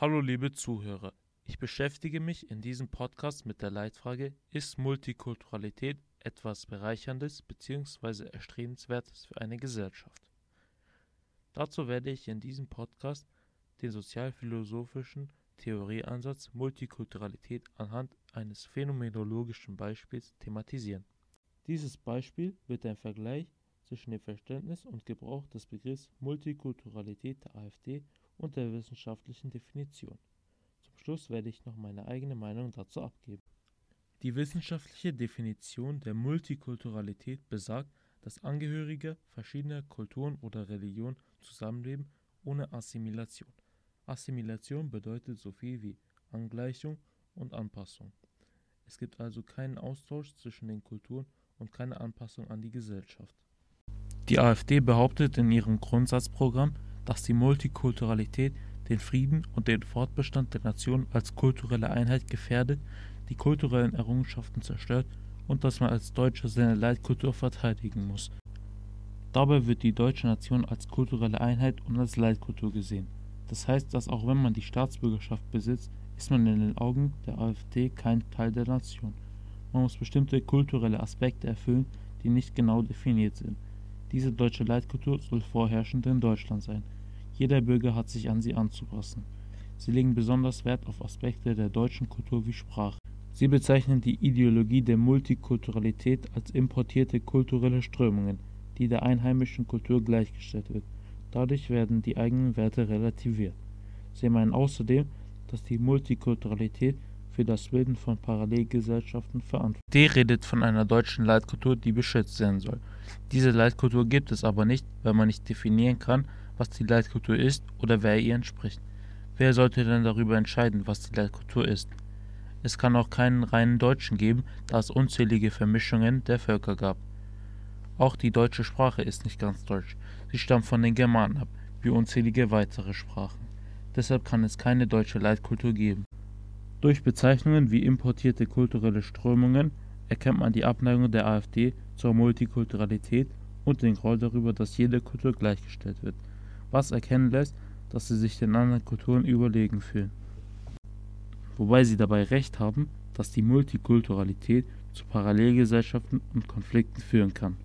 Hallo liebe Zuhörer, ich beschäftige mich in diesem Podcast mit der Leitfrage, ist Multikulturalität etwas Bereicherndes bzw. Erstrebenswertes für eine Gesellschaft? Dazu werde ich in diesem Podcast den sozialphilosophischen Theorieansatz Multikulturalität anhand eines phänomenologischen Beispiels thematisieren. Dieses Beispiel wird ein Vergleich zwischen dem Verständnis und Gebrauch des Begriffs Multikulturalität der AfD und der wissenschaftlichen Definition. Zum Schluss werde ich noch meine eigene Meinung dazu abgeben. Die wissenschaftliche Definition der Multikulturalität besagt, dass Angehörige verschiedener Kulturen oder Religionen zusammenleben ohne Assimilation. Assimilation bedeutet so viel wie Angleichung und Anpassung. Es gibt also keinen Austausch zwischen den Kulturen und keine Anpassung an die Gesellschaft. Die AfD behauptet in ihrem Grundsatzprogramm, dass die Multikulturalität den Frieden und den Fortbestand der Nation als kulturelle Einheit gefährdet, die kulturellen Errungenschaften zerstört und dass man als Deutscher seine Leitkultur verteidigen muss. Dabei wird die deutsche Nation als kulturelle Einheit und als Leitkultur gesehen. Das heißt, dass auch wenn man die Staatsbürgerschaft besitzt, ist man in den Augen der AfD kein Teil der Nation. Man muss bestimmte kulturelle Aspekte erfüllen, die nicht genau definiert sind. Diese deutsche Leitkultur soll vorherrschend in Deutschland sein. Jeder Bürger hat sich an sie anzupassen. Sie legen besonders Wert auf Aspekte der deutschen Kultur wie Sprache. Sie bezeichnen die Ideologie der Multikulturalität als importierte kulturelle Strömungen, die der einheimischen Kultur gleichgestellt wird. Dadurch werden die eigenen Werte relativiert. Sie meinen außerdem, dass die Multikulturalität für das Bilden von Parallelgesellschaften verantwortlich. D redet von einer deutschen Leitkultur, die beschützt werden soll. Diese Leitkultur gibt es aber nicht, weil man nicht definieren kann, was die Leitkultur ist oder wer ihr entspricht. Wer sollte denn darüber entscheiden, was die Leitkultur ist? Es kann auch keinen reinen Deutschen geben, da es unzählige Vermischungen der Völker gab. Auch die deutsche Sprache ist nicht ganz deutsch. Sie stammt von den Germanen ab, wie unzählige weitere Sprachen. Deshalb kann es keine deutsche Leitkultur geben. Durch Bezeichnungen wie importierte kulturelle Strömungen erkennt man die Abneigung der AfD zur Multikulturalität und den Groll darüber, dass jede Kultur gleichgestellt wird, was erkennen lässt, dass sie sich den anderen Kulturen überlegen fühlen. Wobei sie dabei recht haben, dass die Multikulturalität zu Parallelgesellschaften und Konflikten führen kann.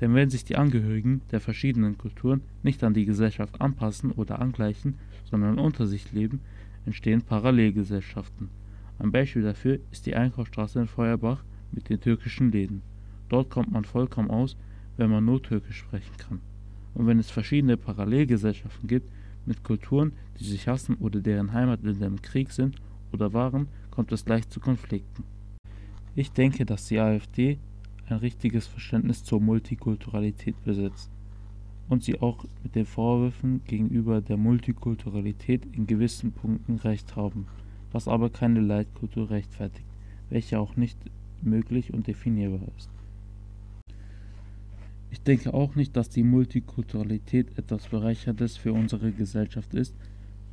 Denn wenn sich die Angehörigen der verschiedenen Kulturen nicht an die Gesellschaft anpassen oder angleichen, sondern unter sich leben, entstehen Parallelgesellschaften. Ein Beispiel dafür ist die Einkaufsstraße in Feuerbach mit den türkischen Läden. Dort kommt man vollkommen aus, wenn man nur Türkisch sprechen kann. Und wenn es verschiedene Parallelgesellschaften gibt, mit Kulturen, die sich hassen oder deren Heimatländer im Krieg sind oder waren, kommt es leicht zu Konflikten. Ich denke, dass die AfD ein richtiges Verständnis zur Multikulturalität besitzt und sie auch mit den Vorwürfen gegenüber der Multikulturalität in gewissen Punkten recht haben, was aber keine Leitkultur rechtfertigt, welche auch nicht möglich und definierbar ist. Ich denke auch nicht, dass die Multikulturalität etwas Bereicherndes für unsere Gesellschaft ist,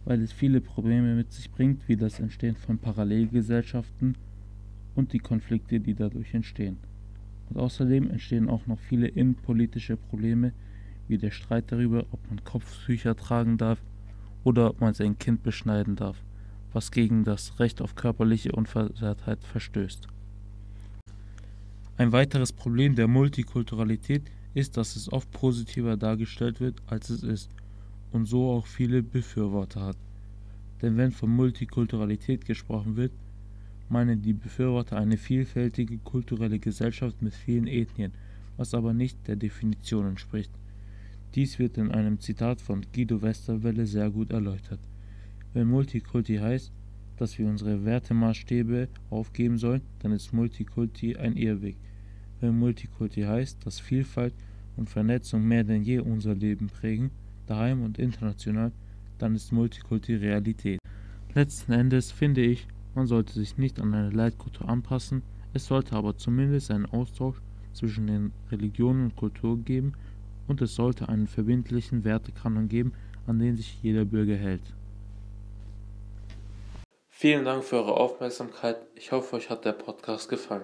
weil es viele Probleme mit sich bringt, wie das Entstehen von Parallelgesellschaften und die Konflikte, die dadurch entstehen. Und außerdem entstehen auch noch viele innenpolitische Probleme, wie der Streit darüber, ob man Kopftücher tragen darf oder ob man sein Kind beschneiden darf, was gegen das Recht auf körperliche Unversehrtheit verstößt. Ein weiteres Problem der Multikulturalität ist, dass es oft positiver dargestellt wird, als es ist und so auch viele Befürworter hat. Denn wenn von Multikulturalität gesprochen wird, meinen die Befürworter eine vielfältige kulturelle Gesellschaft mit vielen Ethnien, was aber nicht der Definition entspricht. Dies wird in einem Zitat von Guido Westerwelle sehr gut erläutert. Wenn Multikulti heißt, dass wir unsere Wertemaßstäbe aufgeben sollen, dann ist Multikulti ein Irrweg. Wenn Multikulti heißt, dass Vielfalt und Vernetzung mehr denn je unser Leben prägen, daheim und international, dann ist Multikulti Realität. Letzten Endes finde ich, man sollte sich nicht an eine Leitkultur anpassen, es sollte aber zumindest einen Austausch zwischen den Religionen und Kulturen geben und es sollte einen verbindlichen Wertekanon geben, an den sich jeder Bürger hält. Vielen Dank für eure Aufmerksamkeit. Ich hoffe, euch hat der Podcast gefallen.